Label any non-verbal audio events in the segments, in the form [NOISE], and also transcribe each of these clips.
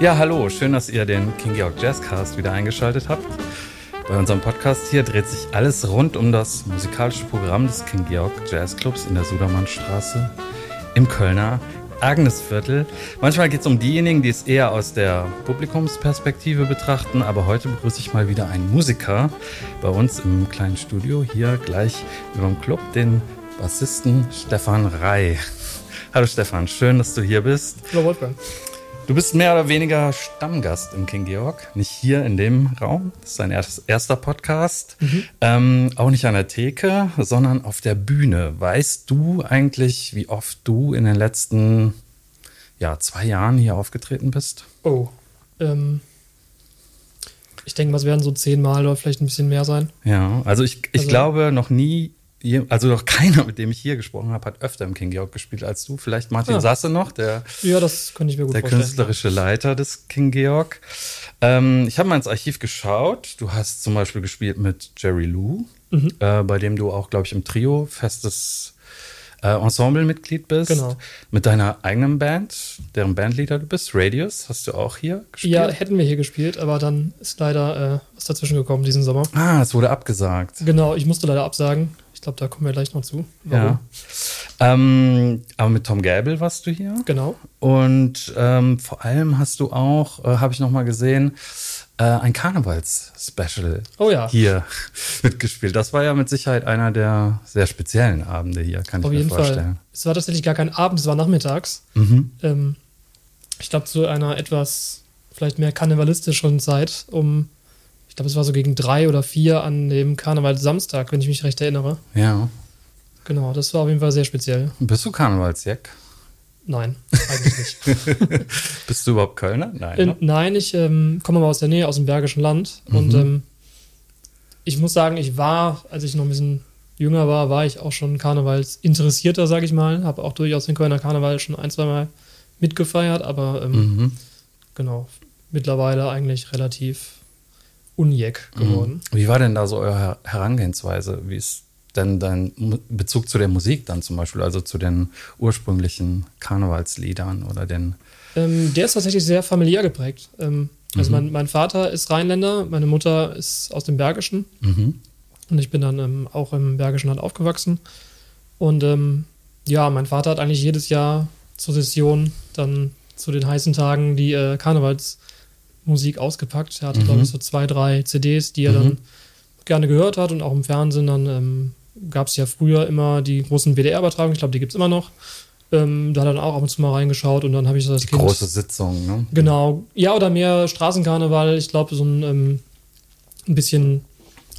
Ja, hallo, schön, dass ihr den King Georg Jazzcast wieder eingeschaltet habt. Bei unserem Podcast hier dreht sich alles rund um das musikalische Programm des King Georg Jazzclubs in der Sudermannstraße im Kölner Agnesviertel. Manchmal geht es um diejenigen, die es eher aus der Publikumsperspektive betrachten, aber heute begrüße ich mal wieder einen Musiker bei uns im kleinen Studio hier gleich über dem Club, den Bassisten Stefan Rey. Hallo Stefan, schön, dass du hier bist. Hallo Wolfgang. Du bist mehr oder weniger Stammgast im King Georg, nicht hier in dem Raum. Das ist dein erster Podcast. Mhm. Ähm, auch nicht an der Theke, sondern auf der Bühne. Weißt du eigentlich, wie oft du in den letzten ja, zwei Jahren hier aufgetreten bist? Oh, ähm, ich denke, es werden so zehnmal oder vielleicht ein bisschen mehr sein. Ja, also ich, ich also, glaube noch nie also noch keiner, mit dem ich hier gesprochen habe, hat öfter im King Georg gespielt als du. Vielleicht Martin ja. Sasse noch, der, ja, das kann ich mir gut der vorstellen. künstlerische Leiter des King Georg. Ähm, ich habe mal ins Archiv geschaut. Du hast zum Beispiel gespielt mit Jerry Lou, mhm. äh, bei dem du auch, glaube ich, im Trio festes äh, Ensemblemitglied bist. Genau. Mit deiner eigenen Band, deren Bandleader du bist, Radius, hast du auch hier gespielt? Ja, hätten wir hier gespielt, aber dann ist leider äh, was dazwischen gekommen diesen Sommer. Ah, es wurde abgesagt. Genau, ich musste leider absagen. Ich glaube, da kommen wir gleich noch zu. Warum? Ja. Ähm, aber mit Tom Gäbel warst du hier. Genau. Und ähm, vor allem hast du auch, äh, habe ich noch mal gesehen, äh, ein Karnevals-Special oh, ja. hier [LAUGHS] mitgespielt. Das war ja mit Sicherheit einer der sehr speziellen Abende hier, kann Auf ich mir vorstellen. Fall. Es war tatsächlich gar kein Abend, es war nachmittags. Mhm. Ähm, ich glaube, zu einer etwas vielleicht mehr karnevalistischen Zeit, um ich glaube, es war so gegen drei oder vier an dem Karneval Samstag, wenn ich mich recht erinnere. Ja. Genau, das war auf jeden Fall sehr speziell. Bist du Karnevalsjack? Nein, eigentlich nicht. [LAUGHS] Bist du überhaupt Kölner? Nein. Äh, ne? nein, ich ähm, komme aber aus der Nähe, aus dem Bergischen Land. Mhm. Und ähm, ich muss sagen, ich war, als ich noch ein bisschen jünger war, war ich auch schon Karnevalsinteressierter, sage ich mal. Habe auch durchaus den Kölner Karneval schon ein, zwei Mal mitgefeiert, aber ähm, mhm. genau, mittlerweile eigentlich relativ unjeck geworden. Mhm. Wie war denn da so eure Herangehensweise? Wie ist denn dein Bezug zu der Musik dann zum Beispiel, also zu den ursprünglichen Karnevalsliedern oder den? Ähm, der ist tatsächlich sehr familiär geprägt. Ähm, also mhm. mein, mein, Vater ist Rheinländer, meine Mutter ist aus dem Bergischen mhm. und ich bin dann ähm, auch im Bergischen Land aufgewachsen. Und ähm, ja, mein Vater hat eigentlich jedes Jahr zur Session dann zu den heißen Tagen die äh, Karnevals Musik ausgepackt. Er hatte, mhm. glaube ich, so zwei, drei CDs, die er mhm. dann gerne gehört hat und auch im Fernsehen. Dann ähm, gab es ja früher immer die großen WDR-Übertragungen, ich glaube, die gibt es immer noch. Ähm, da hat er dann auch ab und zu mal reingeschaut und dann habe ich das Kind. Große Sitzung, ne? Genau. Ja, oder mehr Straßenkarneval. Ich glaube, so ein, ähm, ein bisschen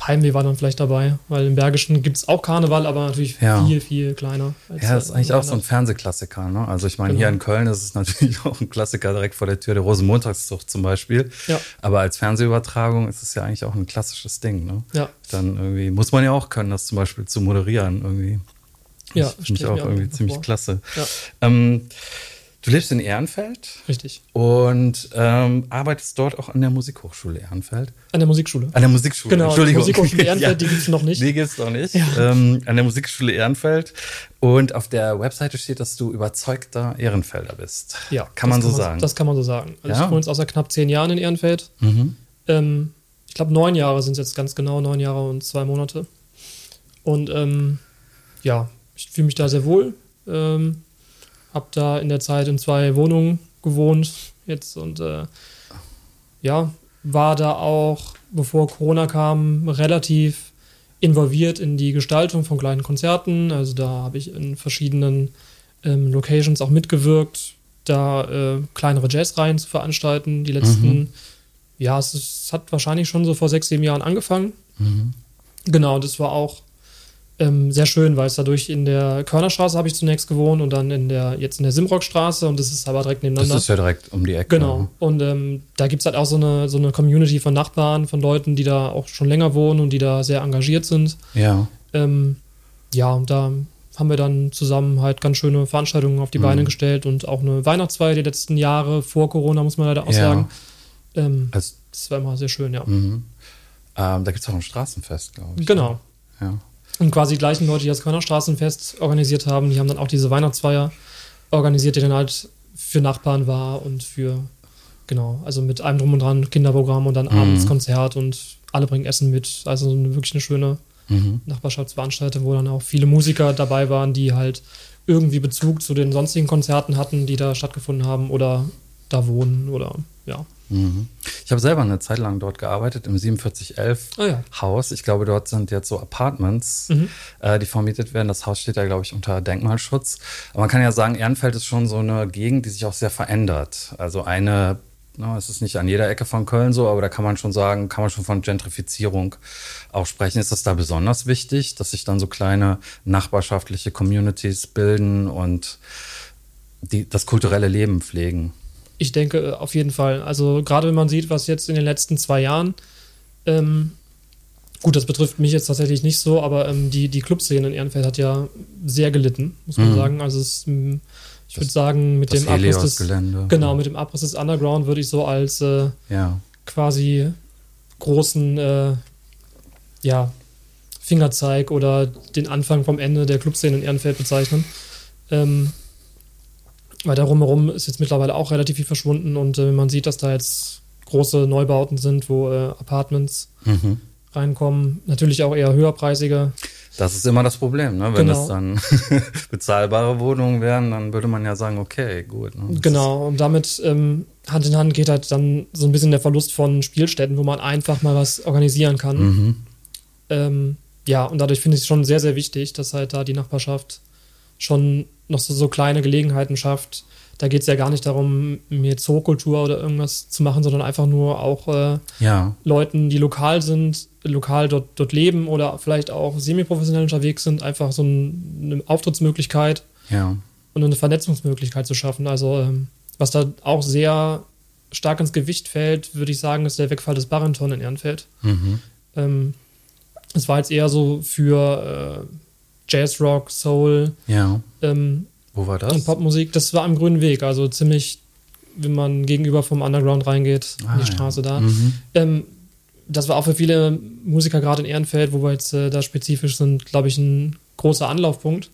Heimweh war dann vielleicht dabei, weil im Bergischen gibt es auch Karneval, aber natürlich ja. viel, viel kleiner. ja, das ist eigentlich auch so ein Fernsehklassiker. Ne? Also ich meine, genau. hier in Köln ist es natürlich [LAUGHS] auch ein Klassiker direkt vor der Tür, der Rosenmontagszucht zum Beispiel. Ja. Aber als Fernsehübertragung ist es ja eigentlich auch ein klassisches Ding. Ne? Ja. Dann irgendwie muss man ja auch können, das zum Beispiel zu moderieren irgendwie. Ja, finde ich auch irgendwie ziemlich vor. klasse. Ja. Ähm, Du lebst in Ehrenfeld. Richtig. Und ähm, arbeitest dort auch an der Musikhochschule Ehrenfeld. An der Musikschule. An der Musikschule. Genau, Entschuldigung. Die Musikhochschule [LAUGHS] Ehrenfeld, ja, die gibt es noch nicht. Die gibt es noch nicht. Ja. Ähm, an der Musikschule Ehrenfeld. Und auf der Webseite steht, dass du überzeugter Ehrenfelder bist. Ja. Kann man so kann sagen. Das kann man so sagen. Also ja. ich wohne jetzt außer knapp zehn Jahren in Ehrenfeld. Mhm. Ähm, ich glaube, neun Jahre sind es jetzt ganz genau, neun Jahre und zwei Monate. Und ähm, ja, ich fühle mich da sehr wohl. Ähm, habe da in der Zeit in zwei Wohnungen gewohnt jetzt und äh, ja, war da auch, bevor Corona kam, relativ involviert in die Gestaltung von kleinen Konzerten. Also da habe ich in verschiedenen ähm, Locations auch mitgewirkt, da äh, kleinere Jazzreihen zu veranstalten. Die letzten, mhm. ja, es, es, hat wahrscheinlich schon so vor sechs, sieben Jahren angefangen. Mhm. Genau, das war auch ähm, sehr schön, weil es dadurch in der Körnerstraße habe ich zunächst gewohnt und dann in der, jetzt in der Simrockstraße und das ist aber direkt nebeneinander. Das ist ja direkt um die Ecke. Genau. Und ähm, da gibt es halt auch so eine, so eine Community von Nachbarn, von Leuten, die da auch schon länger wohnen und die da sehr engagiert sind. Ja. Ähm, ja, und da haben wir dann zusammen halt ganz schöne Veranstaltungen auf die mhm. Beine gestellt und auch eine Weihnachtsfeier die letzten Jahre vor Corona, muss man leider auch ja. sagen. Ähm, also, das war immer sehr schön, ja. Mhm. Ähm, da gibt es auch ein Straßenfest, glaube ich. Genau. Ja. Und quasi die gleichen Leute, die das Kölner Straßenfest organisiert haben, die haben dann auch diese Weihnachtsfeier organisiert, die dann halt für Nachbarn war und für genau, also mit einem drum und dran Kinderprogramm und dann mhm. abends Konzert und alle bringen Essen mit. Also wirklich eine schöne mhm. Nachbarschaftsveranstaltung, wo dann auch viele Musiker dabei waren, die halt irgendwie Bezug zu den sonstigen Konzerten hatten, die da stattgefunden haben oder da wohnen oder ja. Mhm. Ich habe selber eine Zeit lang dort gearbeitet, im 4711 oh ja. Haus. Ich glaube, dort sind jetzt so Apartments, mhm. äh, die vermietet werden. Das Haus steht da, glaube ich, unter Denkmalschutz. Aber man kann ja sagen, Ehrenfeld ist schon so eine Gegend, die sich auch sehr verändert. Also eine No, es ist nicht an jeder Ecke von Köln so, aber da kann man schon sagen, kann man schon von Gentrifizierung auch sprechen. Ist das da besonders wichtig, dass sich dann so kleine nachbarschaftliche Communities bilden und die, das kulturelle Leben pflegen? Ich denke äh, auf jeden Fall. Also gerade wenn man sieht, was jetzt in den letzten zwei Jahren, ähm, gut, das betrifft mich jetzt tatsächlich nicht so, aber ähm, die, die Clubszene in Ehrenfeld hat ja sehr gelitten, muss man mhm. sagen. Also es ich würde sagen, mit dem Abriss des Gelände. Genau, mit dem Abriss des Underground würde ich so als äh, ja. quasi großen äh, ja, Fingerzeig oder den Anfang vom Ende der Clubszene in Ehrenfeld bezeichnen. Ähm, weil da rumherum ist jetzt mittlerweile auch relativ viel verschwunden und äh, man sieht, dass da jetzt große Neubauten sind, wo äh, Apartments mhm. reinkommen. Natürlich auch eher höherpreisige. Das ist immer das Problem, ne? Wenn genau. es dann [LAUGHS] bezahlbare Wohnungen wären, dann würde man ja sagen, okay, gut. Ne? Genau, und damit ähm, Hand in Hand geht halt dann so ein bisschen der Verlust von Spielstätten, wo man einfach mal was organisieren kann. Mhm. Ähm, ja, und dadurch finde ich es schon sehr, sehr wichtig, dass halt da die Nachbarschaft schon noch so, so kleine Gelegenheiten schafft, da geht es ja gar nicht darum, mir Zookultur oder irgendwas zu machen, sondern einfach nur auch äh, ja. Leuten, die lokal sind, lokal dort, dort leben oder vielleicht auch semi-professionell unterwegs sind, einfach so ein, eine Auftrittsmöglichkeit ja. und eine Vernetzungsmöglichkeit zu schaffen. Also ähm, was da auch sehr stark ins Gewicht fällt, würde ich sagen, ist der Wegfall des Barenton in Ehrenfeld. Mhm. Ähm, es war jetzt eher so für äh, Jazz, Rock, Soul, ja. ähm, wo war das? Und Popmusik, das war am Grünen Weg, also ziemlich, wenn man gegenüber vom Underground reingeht, ah, die Straße ja. da. Mhm. Ähm, das war auch für viele Musiker gerade in Ehrenfeld, wo wir jetzt äh, da spezifisch sind, glaube ich, ein großer Anlaufpunkt.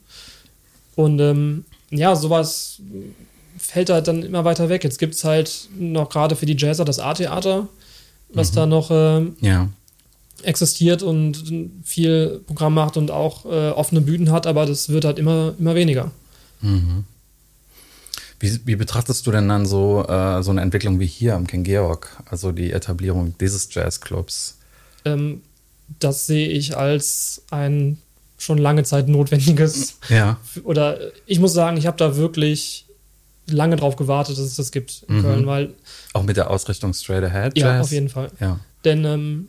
Und ähm, ja, sowas fällt halt dann immer weiter weg. Jetzt gibt es halt noch gerade für die Jazzer das A-Theater, was mhm. da noch äh, ja. Existiert und viel Programm macht und auch äh, offene Bühnen hat, aber das wird halt immer, immer weniger. Mhm. Wie, wie, betrachtest du denn dann so, äh, so eine Entwicklung wie hier am King Georg, also die Etablierung dieses Jazzclubs? Ähm, das sehe ich als ein schon lange Zeit notwendiges. [LAUGHS] Ja. Oder ich muss sagen, ich habe da wirklich lange drauf gewartet, dass es das gibt in mhm. Köln, weil. Auch mit der Ausrichtung Straight Ahead? Jazz? Ja, auf jeden Fall. Ja. Denn ähm,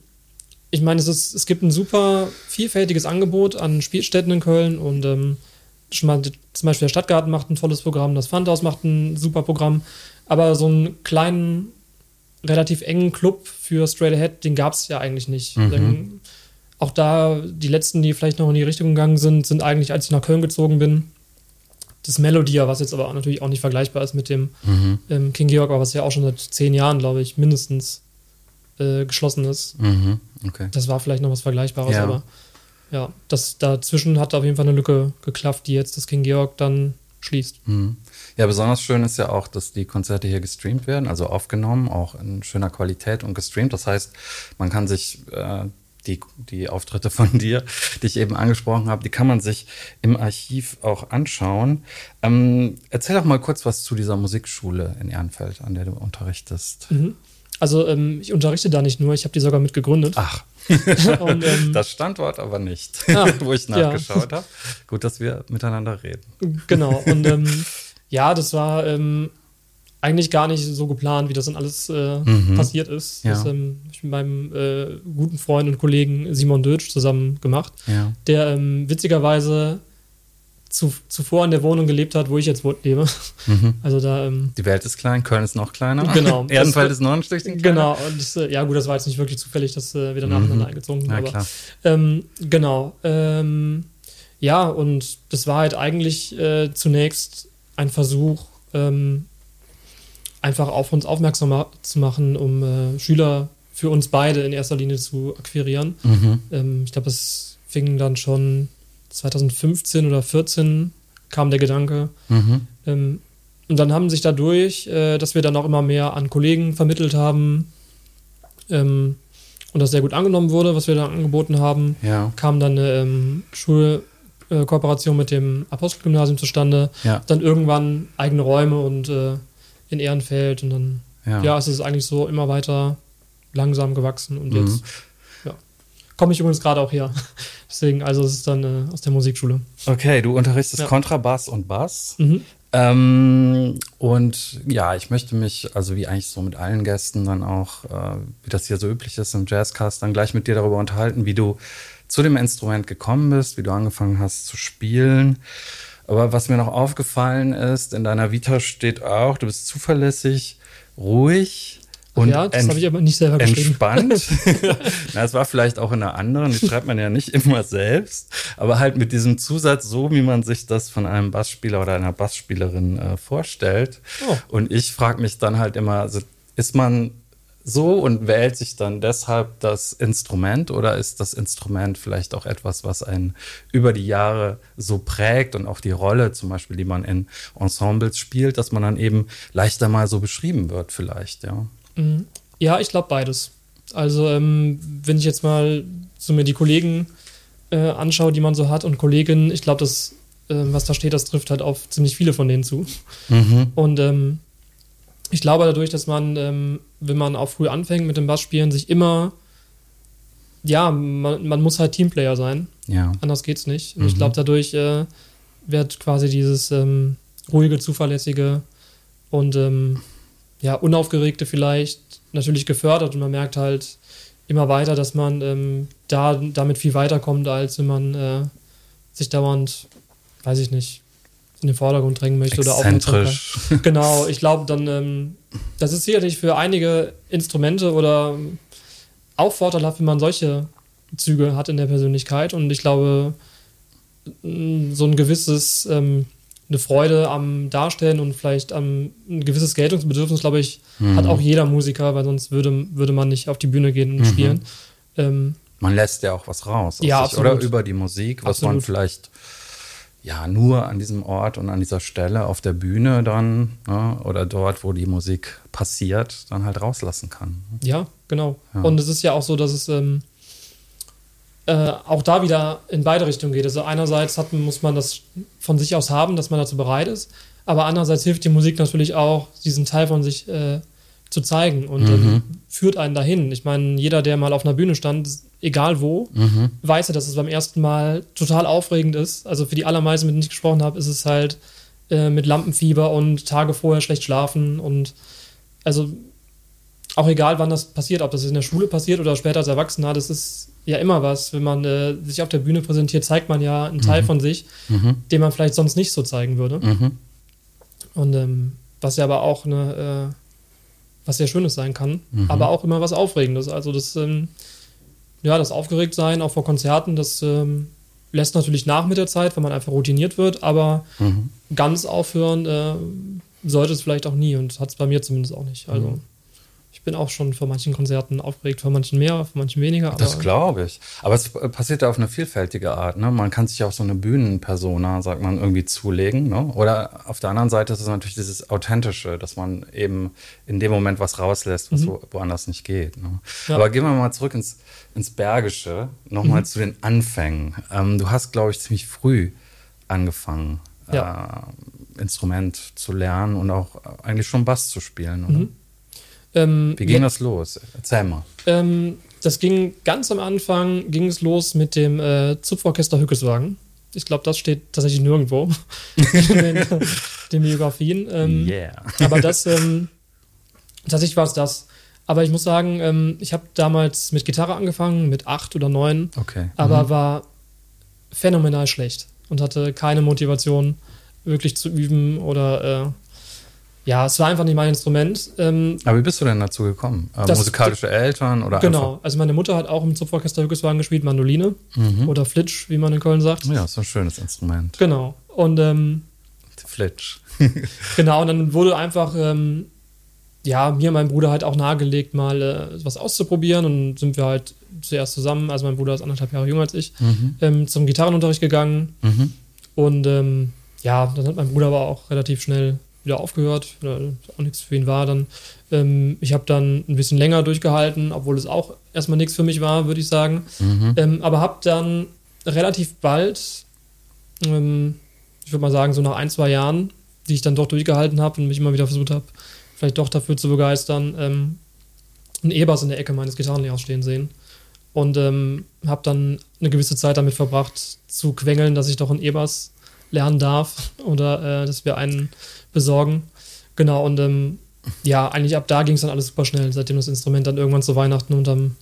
ich meine, es, ist, es gibt ein super vielfältiges Angebot an Spielstätten in Köln und ähm, zum Beispiel der Stadtgarten macht ein tolles Programm, das Pfandhaus macht ein super Programm, aber so einen kleinen, relativ engen Club für Straight Ahead, den gab es ja eigentlich nicht. Mhm. Denn auch da, die letzten, die vielleicht noch in die Richtung gegangen sind, sind eigentlich, als ich nach Köln gezogen bin, das Melodia, was jetzt aber natürlich auch nicht vergleichbar ist mit dem mhm. ähm, King Georg, aber was ja auch schon seit zehn Jahren, glaube ich, mindestens äh, geschlossen ist. Mhm. Okay. Das war vielleicht noch was Vergleichbares, ja. aber ja, das dazwischen hat auf jeden Fall eine Lücke geklafft, die jetzt das King Georg dann schließt. Mhm. Ja, besonders schön ist ja auch, dass die Konzerte hier gestreamt werden, also aufgenommen, auch in schöner Qualität und gestreamt. Das heißt, man kann sich äh, die, die Auftritte von [LAUGHS] dir, die ich eben angesprochen habe, die kann man sich im Archiv auch anschauen. Ähm, erzähl doch mal kurz was zu dieser Musikschule in Ehrenfeld, an der du unterrichtest. Mhm. Also ähm, ich unterrichte da nicht nur, ich habe die sogar mit gegründet. Ach. und, ähm, [LAUGHS] das Standort aber nicht, ah, [LAUGHS] wo ich nachgeschaut ja. habe. Gut, dass wir miteinander reden. Genau. Und ähm, [LAUGHS] ja, das war ähm, eigentlich gar nicht so geplant, wie das dann alles äh, mhm. passiert ist. Ja. Das ähm, ich mit meinem äh, guten Freund und Kollegen Simon Dötsch zusammen gemacht, ja. der ähm, witzigerweise zu, zuvor in der Wohnung gelebt hat, wo ich jetzt lebe. Mhm. [LAUGHS] Also da. Ähm, die Welt ist klein, Köln ist noch kleiner. Genau. [LAUGHS] Ehrenfeld ist noch ein Stückchen kleiner. Genau. Und das, äh, ja, gut, das war jetzt nicht wirklich zufällig, dass äh, wir dann mhm. eingezogen sind. Ja, aber, klar. Ähm, genau. Ähm, ja, und das war halt eigentlich äh, zunächst ein Versuch, ähm, einfach auf uns aufmerksam ma zu machen, um äh, Schüler für uns beide in erster Linie zu akquirieren. Mhm. Ähm, ich glaube, es fing dann schon 2015 oder 2014 kam der Gedanke, mhm. ähm, und dann haben sich dadurch, äh, dass wir dann auch immer mehr an Kollegen vermittelt haben ähm, und das sehr gut angenommen wurde, was wir dann angeboten haben, Ja. kam dann eine ähm, Schulkooperation mit dem Apostelgymnasium zustande. Ja. Dann irgendwann eigene Räume und äh, in Ehrenfeld und dann, Ja. ja. es ist eigentlich so immer weiter langsam gewachsen und Mhm. jetzt. Komme ich übrigens gerade auch her. [LAUGHS] Deswegen, also es ist dann äh, aus der Musikschule. Okay, du unterrichtest Ja. Kontrabass und Bass. Mhm. Ähm, und ja, ich möchte mich, also wie eigentlich so mit allen Gästen dann auch, äh, wie das hier so üblich ist im Jazzcast, dann gleich mit dir darüber unterhalten, wie du zu dem Instrument gekommen bist, wie du angefangen hast zu spielen. Aber was mir noch aufgefallen ist, in deiner Vita steht auch, du bist zuverlässig, ruhig und ja, das habe ich aber nicht selber geschrieben. entspannt. [LAUGHS] [LAUGHS] Na, es war vielleicht auch in einer anderen, die schreibt man ja nicht immer selbst, aber halt mit diesem Zusatz, so wie man sich das von einem Bassspieler oder einer Bassspielerin äh, vorstellt. Oh. Und ich frage mich dann halt immer, also ist man so und wählt sich dann deshalb das Instrument oder ist das Instrument vielleicht auch etwas, was einen über die Jahre so prägt und auch die Rolle zum Beispiel, die man in Ensembles spielt, dass man dann eben leichter mal so beschrieben wird vielleicht, ja. Mhm. Ja, ich glaube beides. Also, ähm, wenn ich jetzt mal so mir die Kollegen äh, anschaue, die man so hat und Kolleginnen, ich glaube, das, äh, was da steht, das trifft halt auf ziemlich viele von denen zu. Mhm. Und ähm, ich glaube dadurch, dass man, ähm, wenn man auch früh anfängt mit dem Bassspielen, sich immer, ja, man, man muss halt Teamplayer sein. Ja. Anders geht's nicht. Und Mhm. ich glaube, dadurch äh, wird quasi dieses ähm, ruhige, zuverlässige und ähm, ja, unaufgeregte vielleicht natürlich gefördert und man merkt halt immer weiter, dass man ähm, da damit viel weiterkommt, als wenn man äh, sich dauernd, weiß ich nicht, in den Vordergrund drängen möchte oder. Exzentrisch. Genau, ich glaube dann, ähm, das ist sicherlich für einige Instrumente oder ähm, auch vorteilhaft, wenn man solche Züge hat in der Persönlichkeit. Und ich glaube, m, so ein gewisses, ähm, eine Freude am Darstellen und vielleicht am, ein gewisses Geltungsbedürfnis, glaube ich, hat auch jeder Musiker, weil sonst würde, würde man nicht auf die Bühne gehen und spielen. Ähm, Man lässt ja auch was raus. aus Ja, sich. Oder über die Musik, was man Absolut. vielleicht ja nur an diesem Ort und an dieser Stelle auf der Bühne dann ne, oder dort, wo die Musik passiert, dann halt rauslassen kann. Ja, genau. Ja. Und es ist ja auch so, dass es ähm, äh, auch da wieder in beide Richtungen geht. Also einerseits hat, muss man das von sich aus haben, dass man dazu bereit ist, aber andererseits hilft die Musik natürlich auch, diesen Teil von sich äh, zu zeigen und ähm, führt einen dahin. Ich meine, jeder, der mal auf einer Bühne stand, egal wo, weiß ja, dass es beim ersten Mal total aufregend ist. Also für die allermeisten, mit denen ich gesprochen habe, ist es halt äh, mit Lampenfieber und Tage vorher schlecht schlafen und also auch egal, wann das passiert, ob das in der Schule passiert oder später als Erwachsener, das ist ja immer was. Wenn man äh, sich auf der Bühne präsentiert, zeigt man ja einen Teil von sich, den man vielleicht sonst nicht so zeigen würde. Mhm. Und ähm, was ja aber auch eine, äh, was sehr Schönes sein kann, aber auch immer was Aufregendes. Also das, ähm, ja, das Aufgeregtsein auch vor Konzerten, das ähm, lässt natürlich nach mit der Zeit, wenn man einfach routiniert wird, aber Mhm. ganz aufhören äh, sollte es vielleicht auch nie und hat es bei mir zumindest auch nicht. Also Mhm. Ich bin auch schon vor manchen Konzerten aufgeregt, vor manchen mehr, vor manchen weniger. Das glaube ich. Aber es passiert ja auf eine vielfältige Art. Ne? Man kann sich auch so eine Bühnenpersona, sagt man, irgendwie zulegen. Ne? Oder auf der anderen Seite ist es natürlich dieses Authentische, dass man eben in dem Moment was rauslässt, was wo, woanders nicht geht. Ne? Mhm. Ja. Aber gehen wir mal zurück ins, ins Bergische, nochmal Mhm. zu den Anfängen. Ähm, du hast, glaube ich, ziemlich früh angefangen, Ja. äh, Instrument zu lernen und auch eigentlich schon Bass zu spielen. Oder? Mhm. Ähm, Wie ging ja, das los? Erzähl mal. Ähm, das ging ganz am Anfang, ging es los mit dem äh, Zupforchester Hückeswagen. Ich glaube, das steht tatsächlich nirgendwo [LAUGHS] in den, den Biografien. Ähm, yeah. Aber das, ähm, tatsächlich war es das. Aber ich muss sagen, ähm, ich habe damals mit Gitarre angefangen, mit acht oder neun, Okay. aber war phänomenal schlecht und hatte keine Motivation, wirklich zu üben oder äh, ja, es war einfach nicht mein Instrument. Ähm, Aber wie bist du denn dazu gekommen? Äh, Das- musikalische Eltern oder genau, also meine Mutter hat auch im Zupforchester Hückeswagen gespielt, Mandoline oder Flitsch, wie man in Köln sagt. einfach? Ja, ist ein schönes Instrument. Genau. Und ähm, Flitsch. [LAUGHS] Genau, und dann wurde einfach, ähm, ja, mir und meinem Bruder halt auch nahegelegt, mal äh, was auszuprobieren. Und sind wir halt zuerst zusammen, also mein Bruder ist anderthalb Jahre jünger als ich, ähm, zum Gitarrenunterricht gegangen. Mhm. Und ähm, ja, dann hat mein Bruder aber auch relativ schnell wieder aufgehört, oder auch nichts für ihn war dann. Ähm, ich habe dann ein bisschen länger durchgehalten, obwohl es auch erstmal nichts für mich war, würde ich sagen. Mhm. Ähm, aber habe dann relativ bald, ähm, ich würde mal sagen, so nach ein, zwei Jahren, die ich dann doch durchgehalten habe und mich immer wieder versucht habe, vielleicht doch dafür zu begeistern, ähm, einen E-Bass in der Ecke meines Gitarrenlehrers stehen sehen. Und ähm, habe dann eine gewisse Zeit damit verbracht, zu quengeln, dass ich doch einen E-Bass lernen darf oder äh, dass wir einen besorgen. Genau, und ähm, ja, eigentlich ab da ging es dann alles super schnell, seitdem das Instrument dann irgendwann zu Weihnachten unterm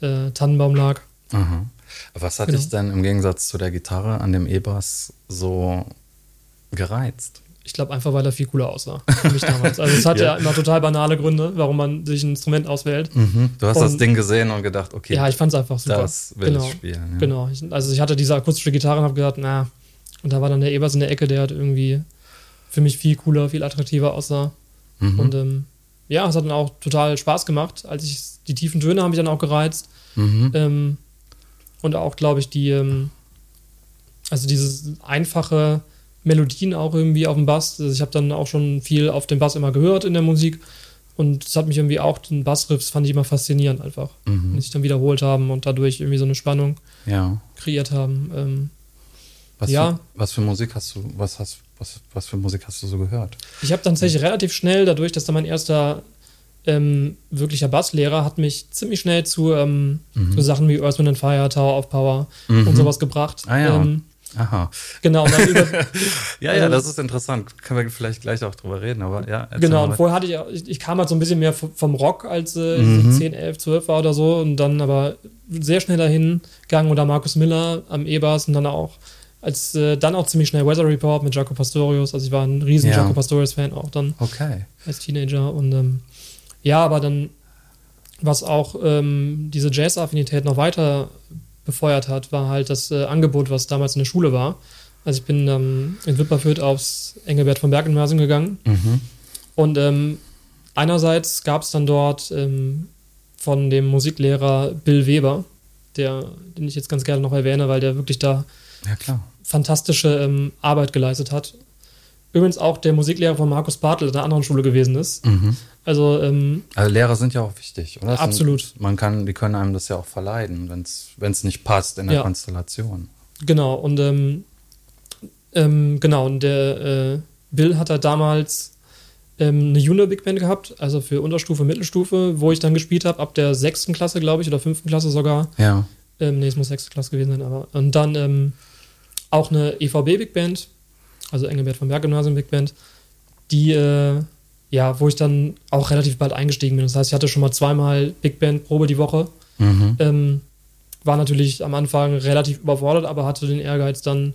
äh, Tannenbaum lag. Aha. Was hat genau. dich denn im Gegensatz zu der Gitarre an dem E-Bass so gereizt? Ich glaube einfach, weil er viel cooler aussah für mich damals. Also es hat [LAUGHS] ja. ja. immer total banale Gründe, warum man sich ein Instrument auswählt. Mhm. Du hast und, das Ding gesehen und gedacht, okay. Ja, ich fand es einfach super. Das will genau. ich spielen. Ja. Genau. also ich hatte diese akustische Gitarre und habe gedacht, na, und da war dann der Ebers in der Ecke, der hat irgendwie für mich viel cooler, viel attraktiver aussah. Mhm. Und ähm, ja, es hat dann auch total Spaß gemacht. Als ich die tiefen Töne haben mich dann auch gereizt. Mhm. Ähm, und auch, glaube ich, die, ähm, also diese einfache Melodien auch irgendwie auf dem Bass. Also ich habe dann auch schon viel auf dem Bass immer gehört in der Musik. Und es hat mich irgendwie auch, den Bassriffs fand ich immer faszinierend einfach. Mhm. Die sich dann wiederholt haben und dadurch irgendwie so eine Spannung ja. kreiert haben. Ähm, was, ja. für, was für Musik hast du, was hast, was, was für Musik hast du so gehört? Ich habe tatsächlich relativ schnell, dadurch, dass da mein erster ähm, wirklicher Basslehrer hat mich ziemlich schnell zu, ähm, mhm. zu Sachen wie Earth, Wind Fire, Tower of Power mhm. und sowas gebracht. Ah, ja. Ähm, Aha. Genau. [LAUGHS] ja, ja, das ist interessant. Können wir vielleicht gleich auch drüber reden, aber ja. Genau, und vorher hatte ich, ich, ich kam halt so ein bisschen mehr vom Rock, als äh, mhm. 10, 11, 12 war oder so und dann aber sehr schnell dahin gegangen oder Markus Miller am E-Bass und dann auch als äh, dann auch ziemlich schnell Weather Report mit Jaco Pastorius. Also ich war ein riesen ja. Jaco Pastorius-Fan auch dann okay. als Teenager. Und ähm, ja, aber dann, was auch ähm, diese Jazz-Affinität noch weiter befeuert hat, war halt das äh, Angebot, was damals in der Schule war. Also ich bin ähm, in Wipperfürth aufs Engelbert von Berg Gymnasium gegangen. Mhm. Und ähm, einerseits gab es dann dort ähm, von dem Musiklehrer Bill Weber, der, den ich jetzt ganz gerne noch erwähne, weil der wirklich da ja, klar fantastische ähm, Arbeit geleistet hat. Übrigens auch der Musiklehrer von Markus Bartel in einer anderen Schule gewesen ist. Mhm. Also, ähm, also Lehrer sind ja auch wichtig, oder? Absolut. Sind, man kann, die können einem das ja auch verleiden, wenn es nicht passt in der ja. Konstellation. Genau, und ähm, ähm, genau, und der äh, Bill hat da damals ähm, eine Junior Big Band gehabt, also für Unterstufe, Mittelstufe, wo ich dann gespielt habe, ab der sechsten Klasse, glaube ich, oder fünften Klasse sogar. Ja. Ähm, nee, es muss sechste Klasse gewesen sein, aber. Und dann ähm, auch eine EVB Big Band, also Engelbert von Berg Gymnasium Big Band, die, äh, ja, wo ich dann auch relativ bald eingestiegen bin. Das heißt, ich hatte schon mal zweimal Big Band Probe die Woche. Mhm. Ähm, war natürlich am Anfang relativ überfordert, aber hatte den Ehrgeiz dann,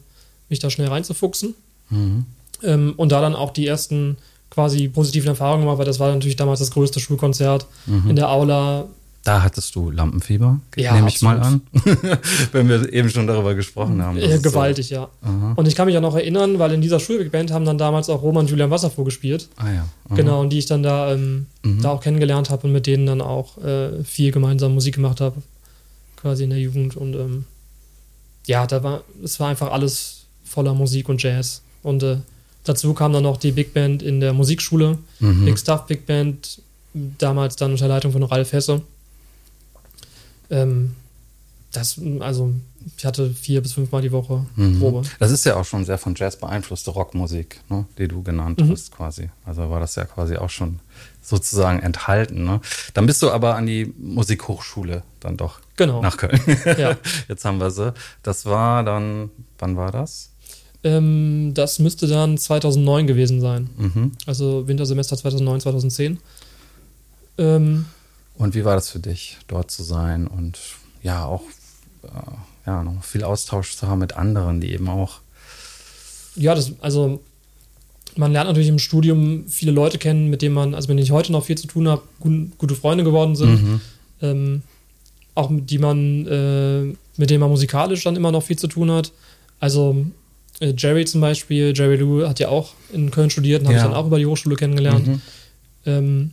mich da schnell reinzufuchsen. Mhm. Ähm, und da dann auch die ersten quasi positiven Erfahrungen gemacht, weil das war natürlich damals das größte Schulkonzert mhm. in der Aula da hattest du Lampenfieber, ja, nehme ich mal an, [LAUGHS] wenn wir eben schon darüber gesprochen haben. Ja, gewaltig, so. ja. Aha. Und ich kann mich auch noch erinnern, weil in dieser Schulband haben dann damals auch Roman und Julian Wasserfuhr gespielt. Ah ja. Aha. Genau, und die ich dann da, ähm, mhm. da auch kennengelernt habe und mit denen dann auch äh, viel gemeinsam Musik gemacht habe, quasi in der Jugend. Und ähm, ja, da war, es war einfach alles voller Musik und Jazz. Und äh, dazu kam dann noch die Big Band in der Musikschule, mhm. Big Stuff Big Band, damals dann unter Leitung von Ralf Hesse. Ähm, das, also, ich hatte vier bis fünfmal die Woche mhm. Probe. Das ist ja auch schon sehr von Jazz beeinflusste Rockmusik, ne, die du genannt mhm. hast, quasi. Also war das ja quasi auch schon sozusagen enthalten. Ne? Dann bist du aber an die Musikhochschule dann doch genau. nach Köln. [LAUGHS] Ja. [LAUGHS] Jetzt haben wir sie. Das war dann, wann war das? Ähm, das müsste dann 2009 gewesen sein. Mhm. Also Wintersemester 2009, 2010. Ähm, und wie war das für dich, dort zu sein und ja, auch äh, ja, noch viel Austausch zu haben mit anderen, die eben auch. Ja, das, also man lernt natürlich im Studium viele Leute kennen, mit denen man, also wenn ich heute noch viel zu tun habe, gut, gute Freunde geworden sind. Mhm. Ähm, auch mit die man, äh, mit denen man musikalisch dann immer noch viel zu tun hat. Also äh, Jerry zum Beispiel, Jerry Lou hat ja auch in Köln studiert und ja. habe ich dann auch über die Hochschule kennengelernt. Mhm. Ähm,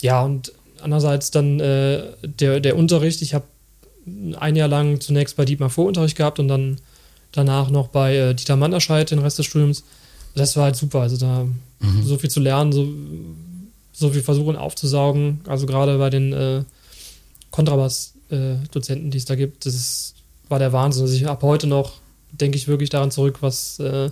ja, und andererseits dann äh, der, der Unterricht. Ich habe ein Jahr lang zunächst bei Dietmar Vorunterricht gehabt und dann danach noch bei äh, Dieter Manderscheid den Rest des Studiums. das war halt super. Also da mhm. so viel zu lernen, so, so viel versuchen aufzusaugen. Also gerade bei den äh, Kontrabass-Dozenten, die es da gibt, das ist, war der Wahnsinn. Also ich ab heute noch denke ich wirklich daran zurück, was äh,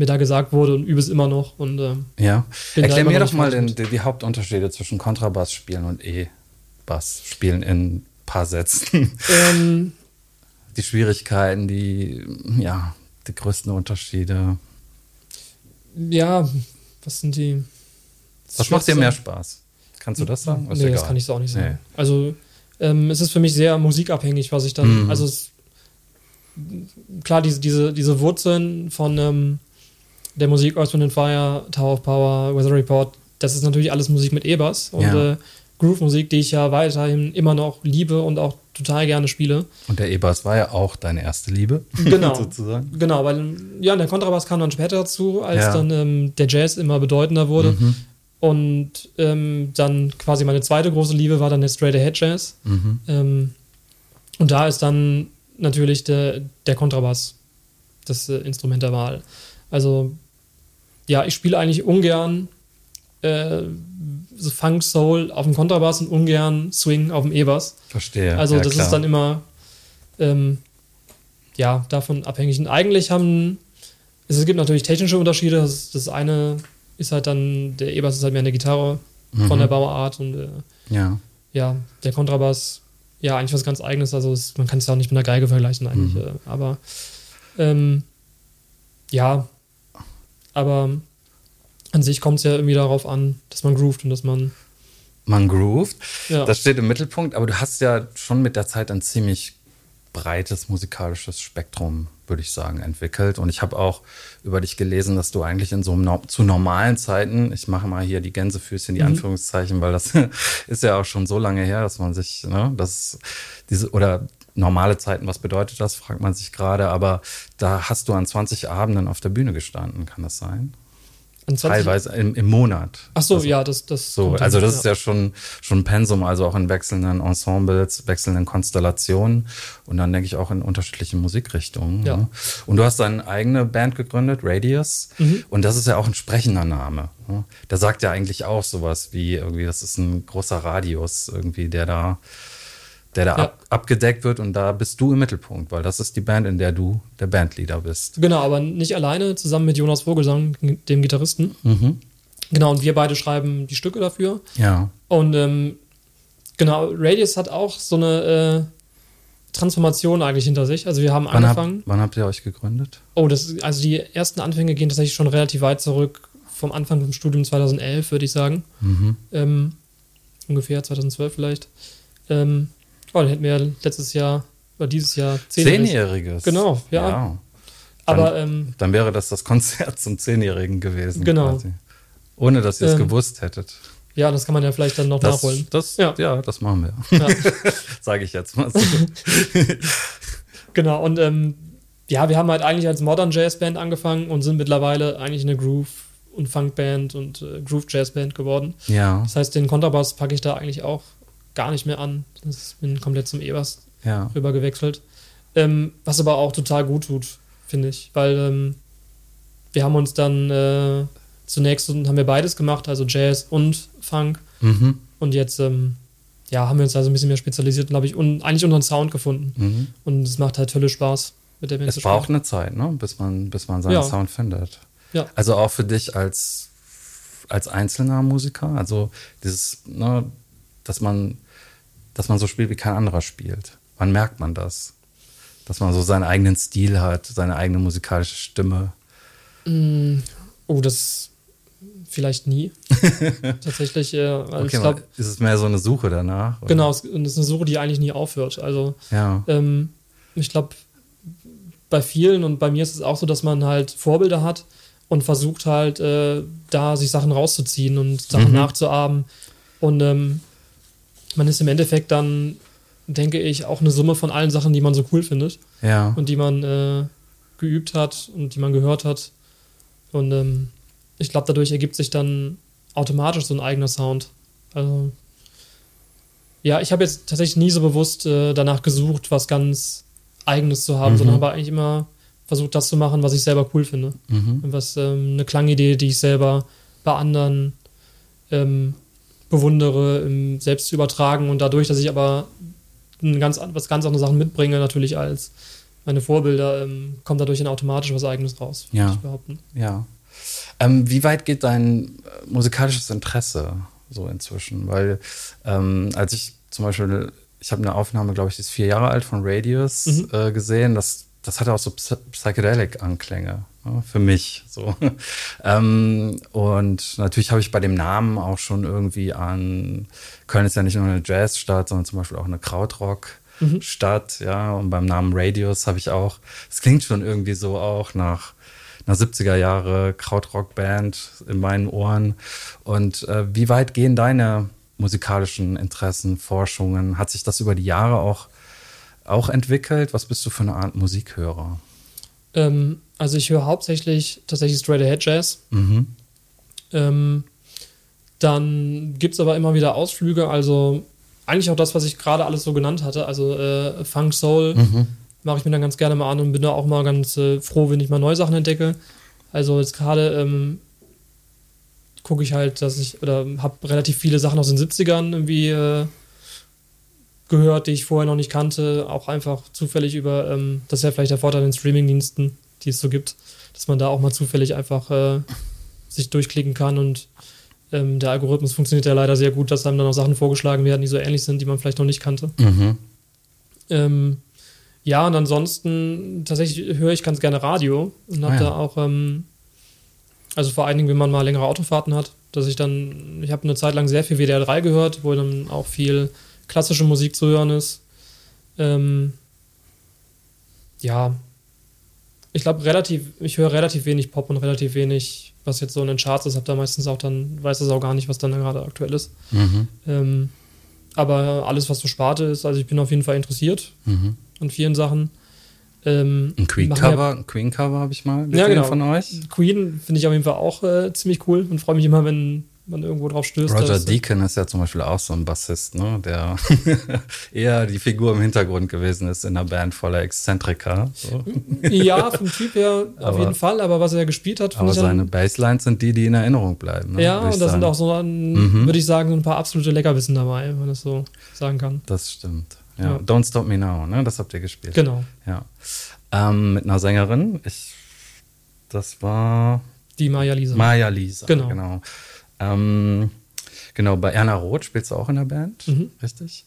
mir da gesagt wurde und übe es immer noch. Und, äh, ja, erklär mir doch mal den, die, Hauptunterschiede zwischen Kontrabass spielen und E-Bass spielen in ein paar Sätzen. Ähm, [LAUGHS] die Schwierigkeiten, die, ja, die größten Unterschiede. Ja, was sind die? Was macht dir mehr Spaß? Kannst du das sagen? Ist nee, egal. das kann ich so auch nicht sagen. Nee. Also, ähm, es ist für mich sehr musikabhängig, was ich dann, mhm. also es, klar, diese, diese, diese Wurzeln von ähm, der Musik Earth, Wind Fire, Tower of Power, Weather Report, das ist natürlich alles Musik mit E-Bass und ja. äh, Groove-Musik, die ich ja weiterhin immer noch liebe und auch total gerne spiele. Und der E-Bass war ja auch deine erste Liebe, [LAUGHS] genau. sozusagen. Genau, weil ja, der Kontrabass kam dann später dazu, als ja. dann ähm, der Jazz immer bedeutender wurde. Mhm. Und ähm, dann quasi meine zweite große Liebe war dann der Straight Ahead Jazz. Mhm. Ähm, und da ist dann natürlich der, der Kontrabass das äh, Instrument der Wahl. Also ja, ich spiele eigentlich ungern äh, so Funk Soul auf dem Kontrabass und ungern Swing auf dem E-Bass. Verstehe. Also ja, das klar. ist dann immer ähm, ja davon abhängig. Und eigentlich haben es gibt natürlich technische Unterschiede. Das, das eine ist halt dann der E-Bass ist halt mehr eine Gitarre mhm. von der Bauart und äh, ja. ja der Kontrabass ja eigentlich was ganz Eigenes. Also es, man kann es ja auch nicht mit einer Geige vergleichen eigentlich. Mhm. Äh, aber ähm, ja, aber an sich kommt es ja irgendwie darauf an, dass man groovt und dass man. Man groovt. Ja. Das steht im Mittelpunkt, aber du hast ja schon mit der Zeit ein ziemlich breites musikalisches Spektrum, würde ich sagen, entwickelt. Und ich habe auch über dich gelesen, dass du eigentlich in so einem, zu normalen Zeiten, ich mache mal hier die Gänsefüßchen, die mhm. Anführungszeichen, weil das [LAUGHS] ist ja auch schon so lange her, dass man sich, ne, das, diese, oder normale Zeiten, was bedeutet das, fragt man sich gerade, aber da hast du an 20 Abenden auf der Bühne gestanden, kann das sein? Teilweise im, im, Monat. Ach so, also, ja, das, das. So, also das ist ja schon, schon Pensum, also auch in wechselnden Ensembles, wechselnden Konstellationen und dann denke ich auch in unterschiedlichen Musikrichtungen. Ja. Ne? Und du hast deine eigene Band gegründet, Radius, mhm. und das ist ja auch ein sprechender Name. Ne? Der sagt ja eigentlich auch sowas wie irgendwie, das ist ein großer Radius irgendwie, der da der da ja. ab, abgedeckt wird und da bist du im Mittelpunkt, weil das ist die Band, in der du der Bandleader bist. Genau, aber nicht alleine, zusammen mit Jonas Vogelsang, dem Gitarristen. Mhm. Genau, und wir beide schreiben die Stücke dafür. Ja. Und ähm, genau, Radius hat auch so eine äh, Transformation eigentlich hinter sich. Also wir haben wann angefangen. Hab, wann habt ihr euch gegründet? Oh, das, also die ersten Anfänge gehen tatsächlich schon relativ weit zurück, vom Anfang vom Studium 2011, würde ich sagen. Mhm. Ähm, ungefähr 2012 vielleicht. Ähm, Oh, dann hätten wir letztes Jahr oder dieses Jahr Zehnjähriges. Zehnjähriges. Genau, ja. ja. Aber dann, ähm, dann, wäre das das Konzert zum Zehnjährigen gewesen. Genau. Quasi. Ohne dass ihr es ähm, gewusst hättet. Ja, das kann man ja vielleicht dann noch das, nachholen. Das, ja. ja, das machen wir. Ja. [LAUGHS] Sage ich jetzt mal so. [LAUGHS] genau, und ähm, ja, wir haben halt eigentlich als Modern Jazz Band angefangen und sind mittlerweile eigentlich eine Groove- und Funkband und äh, Groove Jazz Band geworden. Ja. Das heißt, den Kontrabass packe ich da eigentlich auch gar nicht mehr an. Ich bin komplett zum E-Bass ja. rüber gewechselt. Ähm, was aber auch total gut tut, finde ich. Weil ähm, wir haben uns dann äh, zunächst haben wir beides gemacht, also Jazz und Funk. Mhm. Und jetzt ähm, ja, haben wir uns also ein bisschen mehr spezialisiert und habe ich un eigentlich unseren Sound gefunden. Mhm. Und es macht halt Hölle Spaß mit der Band. Es braucht eine Zeit, ne? bis, man, bis man seinen ja. Sound findet. Ja. Also auch für dich als, als einzelner Musiker, also dieses, ne, dass man, dass man so spielt, wie kein anderer spielt. Wann merkt man das? Dass man so seinen eigenen Stil hat, seine eigene musikalische Stimme. Mm, oh, das vielleicht nie. [LAUGHS] Tatsächlich, äh, okay, glaub, ist es mehr so eine Suche danach? Oder? Genau, es ist eine Suche, die eigentlich nie aufhört. Also ja. ähm, ich glaube, bei vielen und bei mir ist es auch so, dass man halt Vorbilder hat und versucht halt äh, da sich Sachen rauszuziehen und Sachen mhm. nachzuahmen. Und ähm, man ist im Endeffekt dann, denke ich, auch eine Summe von allen Sachen, die man so cool findet. Ja. Und die man äh, geübt hat und die man gehört hat. Und ähm, ich glaube, dadurch ergibt sich dann automatisch so ein eigener Sound. Also, ja, ich habe jetzt tatsächlich nie so bewusst äh, danach gesucht, was ganz Eigenes zu haben, mhm. sondern habe eigentlich immer versucht das zu machen, was ich selber cool finde. Mhm. Was ähm, eine Klangidee, die ich selber bei anderen ähm, bewundere, selbst zu übertragen und dadurch, dass ich aber ein ganz, was ganz andere Sachen mitbringe, natürlich als meine Vorbilder, ähm, kommt dadurch dann automatisch was Eigenes raus, ja. würde ich behaupten. Ja. Ähm, wie weit geht dein äh, musikalisches Interesse so inzwischen? Weil ähm, als ich zum Beispiel, ich habe eine Aufnahme, glaube ich, die ist vier Jahre alt von Radius mhm. äh, gesehen, das, das hatte auch so Psychedelic-Anklänge für mich. So. [LAUGHS] ähm, und natürlich habe ich bei dem Namen auch schon irgendwie an, Köln ist ja nicht nur eine Jazzstadt, sondern zum Beispiel auch eine Krautrock. Mhm. Ja, und beim Namen Radius habe ich auch, es klingt schon irgendwie so auch nach einer 70er Jahre Krautrock-Band in meinen Ohren. Und äh, wie weit gehen deine musikalischen Interessen, Forschungen? Hat sich das über die Jahre auch, auch entwickelt? Was bist du für eine Art Musikhörer? Ähm, also ich höre hauptsächlich tatsächlich Straight Ahead Jazz. Mhm. Ähm, dann gibt es aber immer wieder Ausflüge, also eigentlich auch das, was ich gerade alles so genannt hatte, also äh, Funk Soul, mhm mache ich mir dann ganz gerne mal an und bin da auch mal ganz äh, froh, wenn ich mal neue Sachen entdecke. Also jetzt gerade ähm, gucke ich halt, dass ich, oder habe relativ viele Sachen aus den 70ern irgendwie äh, gehört, die ich vorher noch nicht kannte, auch einfach zufällig über, ähm, das ist ja vielleicht der Vorteil in Streamingdiensten, die es so gibt, dass man da auch mal zufällig einfach äh, sich durchklicken kann und ähm, der Algorithmus funktioniert ja leider sehr gut, dass einem dann auch Sachen vorgeschlagen werden, die so ähnlich sind, die man vielleicht noch nicht kannte. Mhm. Ähm, ja, und ansonsten tatsächlich höre ich ganz gerne Radio und habe ah, ja. da auch, ähm, also vor allen Dingen, wenn man mal längere Autofahrten hat, dass ich dann, ich habe eine Zeit lang sehr viel WDR 3 gehört, wo dann auch viel klassische Musik zu hören ist. Ähm, ja, ich glaube relativ, ich höre relativ wenig Pop und relativ wenig, was jetzt so in den Charts ist, habe da meistens auch dann, weiß das auch gar nicht, was dann gerade aktuell ist. Mhm. Ähm, aber alles, was so Sparte ist, also ich bin auf jeden Fall interessiert. Mhm und vielen Sachen. Ähm, ein Queen-Cover ja, Queen -Cover habe ich mal gesehen ja, genau. von euch. Queen finde ich auf jeden Fall auch äh, ziemlich cool und freue mich immer, wenn man irgendwo drauf stößt. Roger dass, Deacon ist ja zum Beispiel auch so ein Bassist, ne? der [LAUGHS] eher die Figur im Hintergrund gewesen ist in einer Band voller Exzentriker. So. Ja, vom Typ her [LAUGHS] auf aber, jeden Fall, aber was er gespielt hat. Aber seine Basslines sind die, die in Erinnerung bleiben. Ne? Ja, und da sind auch so, mhm. würde ich sagen, so ein paar absolute Leckerbissen dabei, wenn man das so sagen kann. Das stimmt. Ja. Don't Stop Me Now, ne? Das habt ihr gespielt. Genau. Ja. Ähm, mit einer Sängerin. Ich, das war. Die Maya Lisa. Maya Lisa, genau. Genau, ähm, genau bei Erna Roth spielst du auch in der Band, mhm. richtig?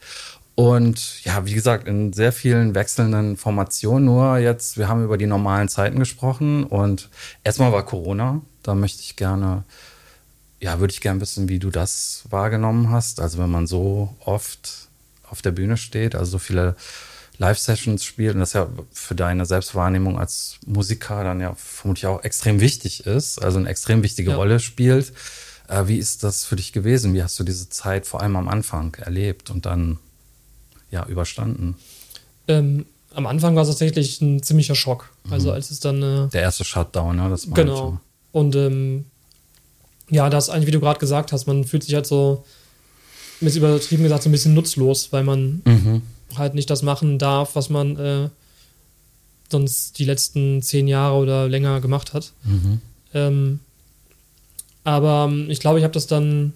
Und ja, wie gesagt, in sehr vielen wechselnden Formationen. Nur jetzt, wir haben über die normalen Zeiten gesprochen und erstmal war Corona. Da möchte ich gerne, ja, würde ich gerne wissen, wie du das wahrgenommen hast. Also wenn man so oft auf der Bühne steht, also so viele Live-Sessions spielt und das ja für deine Selbstwahrnehmung als Musiker dann ja vermutlich auch extrem wichtig ist, also eine extrem wichtige ja. Rolle spielt. Äh, wie ist das für dich gewesen? Wie hast du diese Zeit vor allem am Anfang erlebt und dann ja überstanden? Ähm, am Anfang war es tatsächlich ein ziemlicher Schock. Also mhm. als es dann äh, der erste Shutdown, ne? Das war genau. Und ähm, ja, das eigentlich, wie du gerade gesagt hast, man fühlt sich halt so ist übertrieben gesagt so ein bisschen nutzlos, weil man mhm. halt nicht das machen darf, was man äh, sonst die letzten zehn Jahre oder länger gemacht hat. Mhm. Ähm, aber ähm, ich glaube, ich habe das dann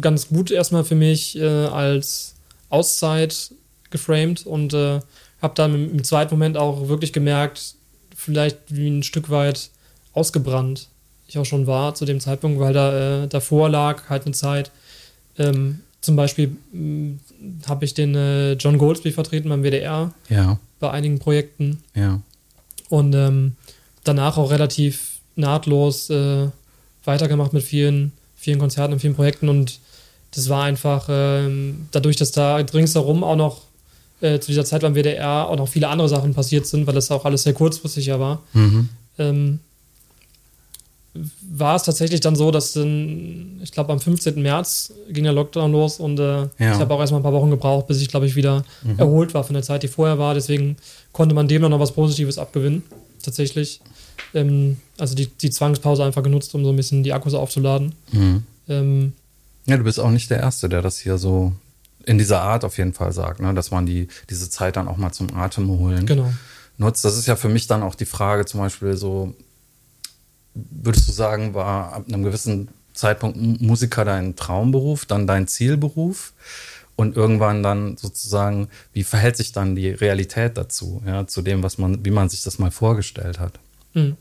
ganz gut erstmal für mich äh, als Auszeit geframed und äh, habe dann im, zweiten Moment auch wirklich gemerkt, vielleicht wie ein Stück weit ausgebrannt ich auch schon war zu dem Zeitpunkt, weil da äh, davor lag halt eine Zeit, ähm, zum Beispiel hm, habe ich den äh, John Goldsby vertreten beim WDR ja. bei einigen Projekten. Ja. Und ähm, danach auch relativ nahtlos äh, weitergemacht mit vielen, vielen Konzerten und vielen Projekten. Und das war einfach ähm, dadurch, dass da ringsherum auch noch äh, zu dieser Zeit beim WDR auch noch viele andere Sachen passiert sind, weil das auch alles sehr kurzfristig ja war. Mhm. Ähm, war es tatsächlich dann so, dass dann, ich glaube, am 15. März ging der Lockdown los und äh, ja. ich habe auch erstmal ein paar Wochen gebraucht, bis ich, glaube ich, wieder mhm. erholt war von der Zeit, die vorher war. Deswegen konnte man dem noch was Positives abgewinnen, tatsächlich. Ähm, also die, die Zwangspause einfach genutzt, um so ein bisschen die Akkus aufzuladen. Mhm. Ähm, ja, du bist auch nicht der Erste, der das hier so in dieser Art auf jeden Fall sagt, ne? dass man die, diese Zeit dann auch mal zum Atem holen genau. nutzt. Das ist ja für mich dann auch die Frage, zum Beispiel so, würdest du sagen, war ab einem gewissen Zeitpunkt Musiker dein Traumberuf, dann dein Zielberuf? Und irgendwann dann sozusagen, wie verhält sich dann die Realität dazu, ja, zu dem, was man, wie man sich das mal vorgestellt hat? Mhm.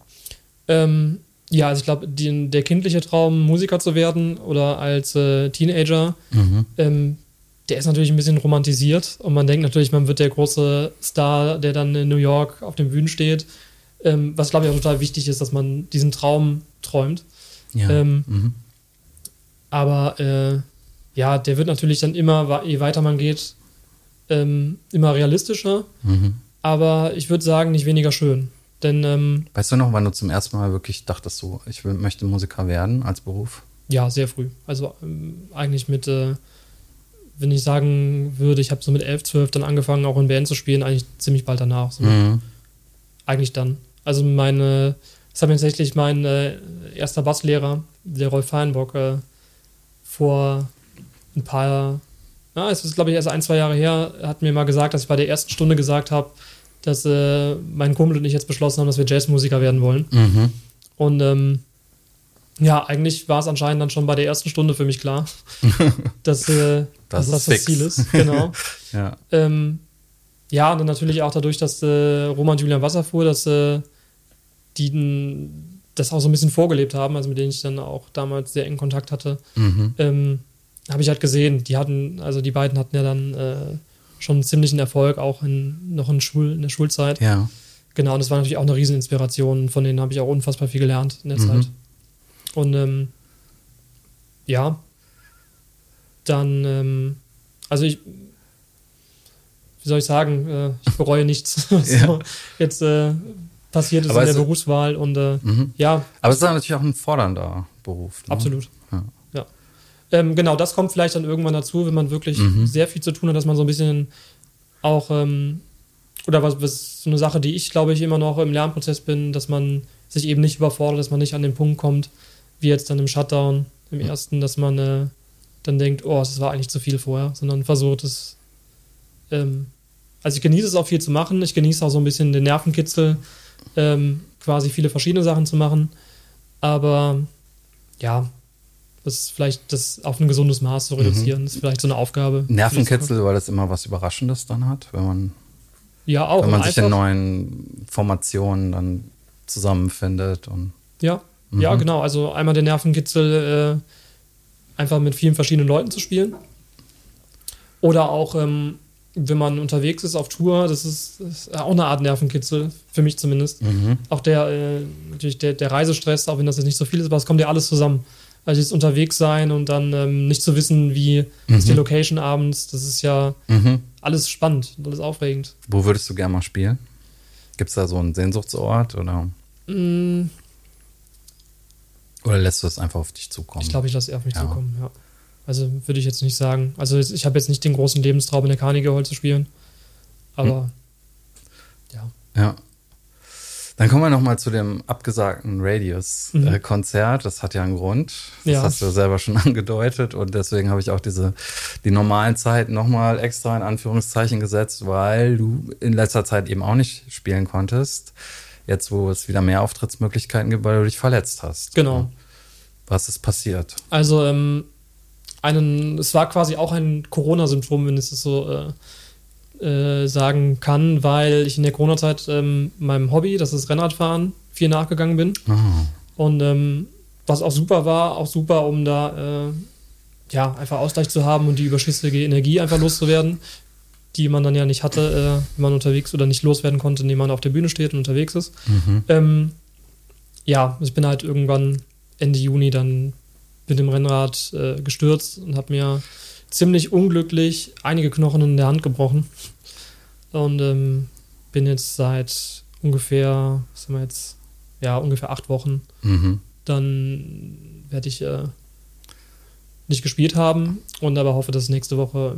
Ähm, ja, also ich glaube, der kindliche Traum, Musiker zu werden oder als äh, Teenager, mhm. ähm, der ist natürlich ein bisschen romantisiert und man denkt natürlich, man wird der große Star, der dann in New York auf den Bühnen steht. Ähm, was glaube ich auch total wichtig ist, dass man diesen Traum träumt. Ja. Ähm, mhm. Aber äh, ja, der wird natürlich dann immer, je weiter man geht, ähm, immer realistischer. Mhm. Aber ich würde sagen, nicht weniger schön. Denn, ähm, weißt du noch, wann du zum ersten Mal wirklich dachtest, so, ich will, möchte Musiker werden als Beruf? Ja, sehr früh. Also ähm, eigentlich mit, äh, wenn ich sagen würde, ich habe so mit 11, 12 dann angefangen, auch in Band zu spielen, eigentlich ziemlich bald danach. So. Mhm. Eigentlich dann. Also meine, das hat mir tatsächlich mein äh, erster Basslehrer, der Rolf Feinbock, äh, vor ein paar, ja, es ist glaube ich erst ein, zwei Jahre her, hat mir mal gesagt, dass ich bei der ersten Stunde gesagt habe, dass äh, mein Kumpel und ich jetzt beschlossen haben, dass wir Jazzmusiker werden wollen. Mhm. Und ähm, ja, eigentlich war es anscheinend dann schon bei der ersten Stunde für mich klar, [LAUGHS] dass, äh, das, dass das das Ziel ist. Genau. [LAUGHS] ja. Ähm, ja, und dann natürlich auch dadurch, dass äh, Roman Julian Wasserfuhr, dass äh, die das auch so ein bisschen vorgelebt haben, also mit denen ich dann auch damals sehr engen Kontakt hatte, mhm. ähm, habe ich halt gesehen, die hatten, also die beiden hatten ja dann äh, schon einen ziemlichen Erfolg, auch in, noch in, Schul, in der Schulzeit. Ja. Genau, und das war natürlich auch eine Rieseninspiration, von denen habe ich auch unfassbar viel gelernt in der mhm. Zeit. Und ähm, ja, dann, ähm, also ich, wie soll ich sagen, äh, ich bereue nichts. [LAUGHS] so, ja. Jetzt äh, passiert ist Aber in der Berufswahl und äh, mhm. ja. Aber es ist natürlich auch ein fordernder Beruf. Ne? Absolut. Ähm, genau, das kommt vielleicht dann irgendwann dazu, wenn man wirklich mhm. sehr viel zu tun hat, dass man so ein bisschen auch, ähm, oder was, was so eine Sache, die ich glaube ich immer noch im Lernprozess bin, dass man sich eben nicht überfordert, dass man nicht an den Punkt kommt, wie jetzt dann im Shutdown, im mhm. ersten, dass man äh, dann denkt, oh, das war eigentlich zu viel vorher, sondern versucht es. Ähm, also ich genieße es auch viel zu machen, ich genieße auch so ein bisschen den Nervenkitzel, ähm, quasi viele verschiedene Sachen zu machen. Aber ja, das ist vielleicht das auf ein gesundes Maß zu reduzieren, mhm. ist vielleicht so eine Aufgabe. Nervenkitzel, weil das immer was Überraschendes dann hat, wenn man, ja, auch, wenn man sich in neuen Formationen dann zusammenfindet. Und, ja, mhm. ja, genau. Also einmal der Nervenkitzel, äh, einfach mit vielen verschiedenen Leuten zu spielen. Oder auch ähm, wenn man unterwegs ist auf Tour, das ist, ist auch eine Art Nervenkitzel, für mich zumindest. Mhm. Auch der, äh, natürlich der, der Reisestress, auch wenn das jetzt nicht so viel ist, aber es kommt ja alles zusammen. Also jetzt unterwegs sein und dann ähm, nicht zu wissen, wie mhm. ist die Location abends, das ist ja mhm. alles spannend und alles aufregend. Wo würdest du gerne mal spielen? Gibt es da so einen Sehnsuchtsort oder? Mm. Oder lässt du es einfach auf dich zukommen? Ich glaube, ich lasse es eher auf mich ja. zukommen, ja. Also würde ich jetzt nicht sagen. Also ich habe jetzt nicht den großen Lebenstraum in der Carnegie Hall zu spielen. Aber hm. ja. Ja. Dann kommen wir nochmal zu dem abgesagten Radius-Konzert. Mhm. das hat ja einen Grund. Das ja. hast du selber schon [LAUGHS] angedeutet. Und deswegen habe ich auch diese, die normalen Zeiten nochmal extra in Anführungszeichen gesetzt, weil du in letzter Zeit eben auch nicht spielen konntest. Jetzt, wo es wieder mehr Auftrittsmöglichkeiten gibt, weil du dich verletzt hast. Genau. Was ist passiert? Also, ähm, einen, es war quasi auch ein Corona-Symptom, wenn es so äh, äh, sagen kann, weil ich in der Corona-Zeit ähm, meinem Hobby, das ist Rennradfahren, viel nachgegangen bin. Oh. Und ähm, was auch super war, auch super, um da äh, ja, einfach Ausgleich zu haben und die überschüssige Energie einfach loszuwerden, die man dann ja nicht hatte, äh, wenn man unterwegs oder nicht loswerden konnte, indem man auf der Bühne steht und unterwegs ist. Mhm. Ähm, ja, ich bin halt irgendwann Ende Juni dann mit dem Rennrad äh, gestürzt und habe mir ziemlich unglücklich einige Knochen in der Hand gebrochen. Und ähm, bin jetzt seit ungefähr, was haben wir jetzt, ja, ungefähr acht Wochen. Mhm. Dann werde ich äh, nicht gespielt haben und aber hoffe, dass nächste Woche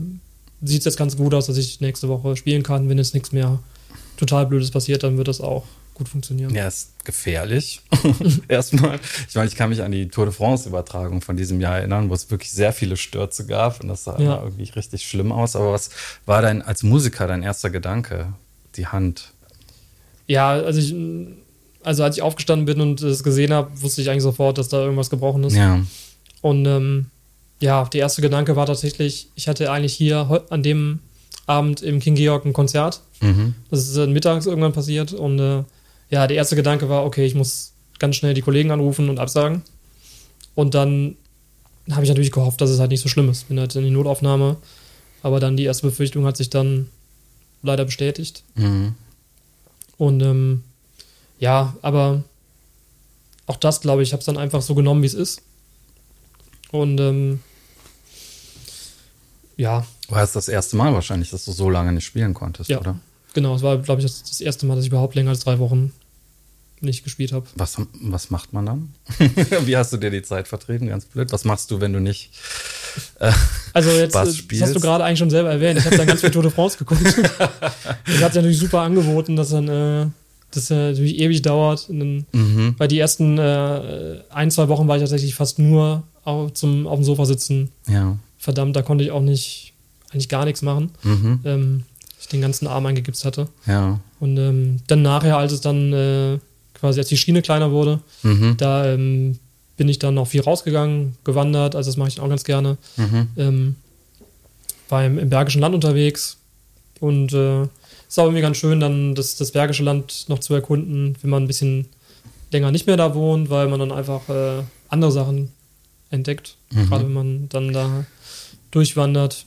sieht es jetzt ganz gut aus, dass ich nächste Woche spielen kann. Wenn jetzt nichts mehr total Blödes passiert, dann wird das auch gut funktionieren. Ja, ist gefährlich. [LAUGHS] Erstmal. Ich meine, ich kann mich an die Tour de France-Übertragung von diesem Jahr erinnern, wo es wirklich sehr viele Stürze gab und das sah ja. irgendwie richtig schlimm aus. Aber was war dein als Musiker dein erster Gedanke? Die Hand. Ja, also ich, also als ich aufgestanden bin und es gesehen habe, wusste ich eigentlich sofort, dass da irgendwas gebrochen ist. Ja. Und ähm, ja, der erste Gedanke war tatsächlich, ich hatte eigentlich hier an dem Abend im King Georg ein Konzert. Mhm. Das ist äh, mittags irgendwann passiert. Und äh, ja, der erste Gedanke war, okay, ich muss ganz schnell die Kollegen anrufen und absagen. Und dann habe ich natürlich gehofft, dass es halt nicht so schlimm ist. Bin halt in die Notaufnahme. Aber dann die erste Befürchtung hat sich dann leider bestätigt. Mhm. Und ähm, ja, aber auch das, glaube ich, habe es dann einfach so genommen, wie es ist. Und ähm, ja. War es das erste Mal wahrscheinlich, dass du so lange nicht spielen konntest, ja, oder? Genau, es war, glaube ich, das, das erste Mal, dass ich überhaupt länger als drei Wochen nicht gespielt habe. Was, was macht man dann? [LAUGHS] Wie hast du dir die Zeit vertrieben? Ganz blöd. Was machst du, wenn du nicht äh, Also jetzt, das hast du gerade eigentlich schon selber erwähnt. Ich habe dann ganz viel Tour de France geguckt. [LAUGHS] das hat sich natürlich super angeboten, dass dann äh, das ja natürlich ewig dauert. Dann, mhm. Weil die ersten äh, ein, zwei Wochen war ich tatsächlich fast nur auf, zum, auf dem Sofa sitzen. Ja. Verdammt, da konnte ich auch nicht, eigentlich gar nichts machen. Mhm. Ähm, ich den ganzen Arm eingegipst hatte. Ja. Und ähm, dann nachher, als es dann äh, quasi, als die Schiene kleiner wurde, mhm. da ähm, bin ich dann noch viel rausgegangen, gewandert, also das mache ich auch ganz gerne. Mhm. Ähm, war im, im, Bergischen Land unterwegs und äh, ist auch irgendwie ganz schön, dann das, das Bergische Land noch zu erkunden, wenn man ein bisschen länger nicht mehr da wohnt, weil man dann einfach äh, andere Sachen entdeckt, mhm. gerade wenn man dann da durchwandert.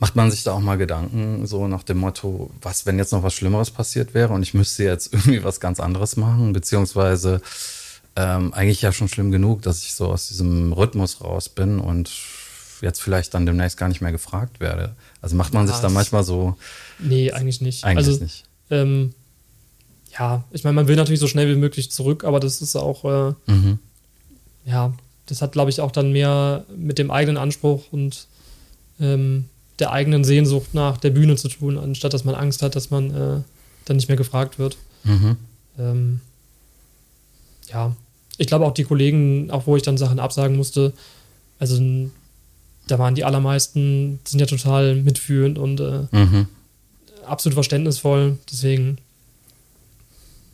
Macht man sich da auch mal Gedanken, so nach dem Motto, was, wenn jetzt noch was Schlimmeres passiert wäre und ich müsste jetzt [LAUGHS] irgendwie was ganz anderes machen, beziehungsweise ähm, eigentlich ja schon schlimm genug, dass ich so aus diesem Rhythmus raus bin und jetzt vielleicht dann demnächst gar nicht mehr gefragt werde. Also macht man ja, sich da manchmal so. Nee, eigentlich nicht. Eigentlich also, nicht. Ähm, ja, ich meine, man will natürlich so schnell wie möglich zurück, aber das ist auch, äh, mhm. ja, das hat, glaube ich, auch dann mehr mit dem eigenen Anspruch und ähm, der eigenen Sehnsucht nach der Bühne zu tun, anstatt dass man Angst hat, dass man äh, dann nicht mehr gefragt wird. Mhm. Ähm, ja, ich glaube auch die Kollegen, auch wo ich dann Sachen absagen musste, also da waren die allermeisten, sind ja total mitfühlend und äh, mhm. absolut verständnisvoll. Deswegen,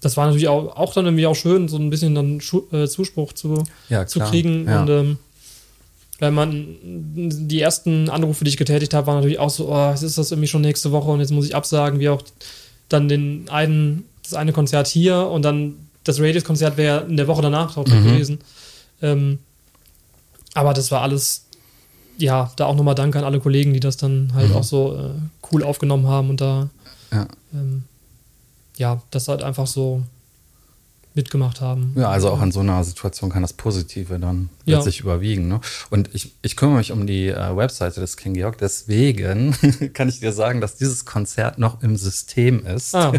das war natürlich auch, auch dann irgendwie auch schön, so ein bisschen dann Schu äh, Zuspruch zu, ja, zu kriegen. Ja. Und ähm, weil man, die ersten Anrufe, die ich getätigt habe, waren natürlich auch so, oh, jetzt ist das irgendwie schon nächste Woche und jetzt muss ich absagen, wie auch dann den einen, das eine Konzert hier und dann das Radius-Konzert wäre in der Woche danach auch mhm. gewesen. Ähm, aber das war alles, ja, da auch nochmal Danke an alle Kollegen, die das dann halt mhm. auch so äh, cool aufgenommen haben und da, ja, ähm, ja das halt einfach so mitgemacht haben. Ja, also auch in so einer Situation kann das Positive dann ja. letztlich überwiegen. Ne? Und ich, ich kümmere mich um die äh, Webseite des King Georg, deswegen [LAUGHS] kann ich dir sagen, dass dieses Konzert noch im System ist. Ah.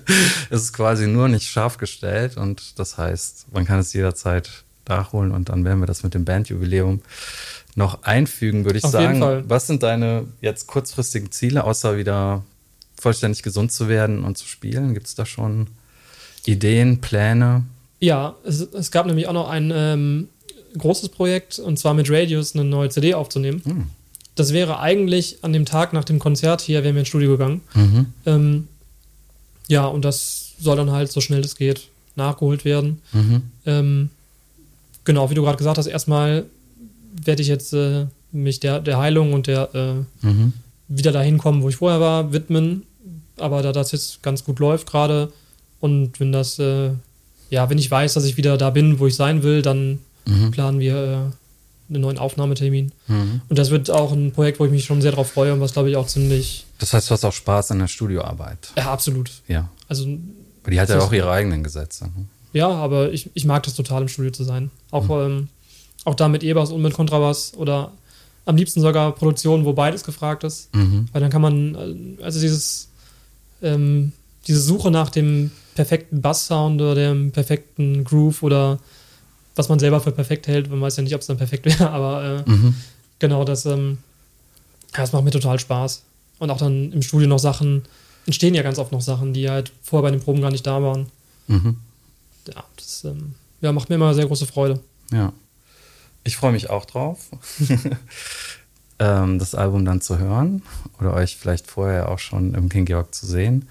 [LAUGHS] es ist quasi nur nicht scharf gestellt und das heißt, man kann es jederzeit nachholen und dann werden wir das mit dem Bandjubiläum noch einfügen, würde ich Auf sagen. Was sind deine jetzt kurzfristigen Ziele, außer wieder vollständig gesund zu werden und zu spielen? Gibt es da schon Ideen, Pläne? Ja, es, es gab nämlich auch noch ein ähm, großes Projekt und zwar mit Radius eine neue CD aufzunehmen. Hm. Das wäre eigentlich an dem Tag nach dem Konzert hier, wären wir ins Studio gegangen. Mhm. Ähm, ja, und das soll dann halt so schnell es geht nachgeholt werden. Mhm. Ähm, genau, wie du gerade gesagt hast, erstmal werde ich jetzt äh, mich der, der Heilung und der äh, mhm. wieder dahin kommen, wo ich vorher war, widmen. Aber da das jetzt ganz gut läuft gerade, und wenn das, äh, ja, wenn ich weiß, dass ich wieder da bin, wo ich sein will, dann mhm. planen wir äh, einen neuen Aufnahmetermin. Mhm. Und das wird auch ein Projekt, wo ich mich schon sehr drauf freue und was, glaube ich, auch ziemlich. Das heißt, du hast auch Spaß an der Studioarbeit. Ja, absolut. Ja. Also. Aber die hat ja auch ihre eigenen Gesetze. Ne? Ja, aber ich, ich mag das total, im Studio zu sein. Auch, Mhm. ähm, auch da mit E-Bass und mit Kontrabass oder am liebsten sogar Produktionen, wo beides gefragt ist. Mhm. Weil dann kann man, äh, also dieses, ähm, diese Suche nach dem perfekten Bass-Sound oder dem perfekten Groove oder was man selber für perfekt hält. Man weiß ja nicht, ob es dann perfekt [LAUGHS] wäre, aber äh, Mhm. genau, das, ähm, ja, das macht mir total Spaß. Und auch dann im Studio noch Sachen, entstehen ja ganz oft noch Sachen, die halt vorher bei den Proben gar nicht da waren. Mhm. Ja, das ähm, ja, macht mir immer sehr große Freude. Ja. Ich freue mich auch drauf. [LAUGHS] ähm, das Album dann zu hören oder euch vielleicht vorher auch schon im King Georg zu sehen.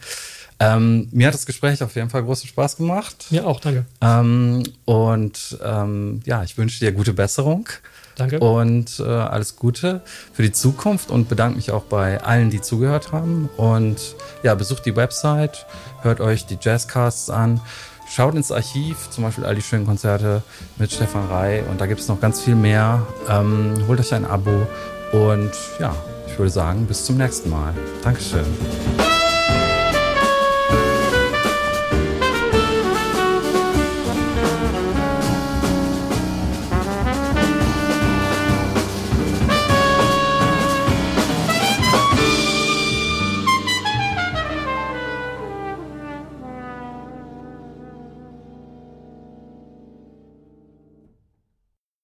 Ähm, mir hat das Gespräch auf jeden Fall großen Spaß gemacht. Mir auch, danke. Ähm, und ähm, ja, ich wünsche dir gute Besserung. Danke. Und äh, alles Gute für die Zukunft und bedanke mich auch bei allen, die zugehört haben. Und ja, besucht die Website, hört euch die Jazzcasts an, schaut ins Archiv, zum Beispiel all die schönen Konzerte mit Stefan Rey. Und da gibt es noch ganz viel mehr. Ähm, holt euch ein Abo und ja, ich würde sagen, bis zum nächsten Mal. Dankeschön.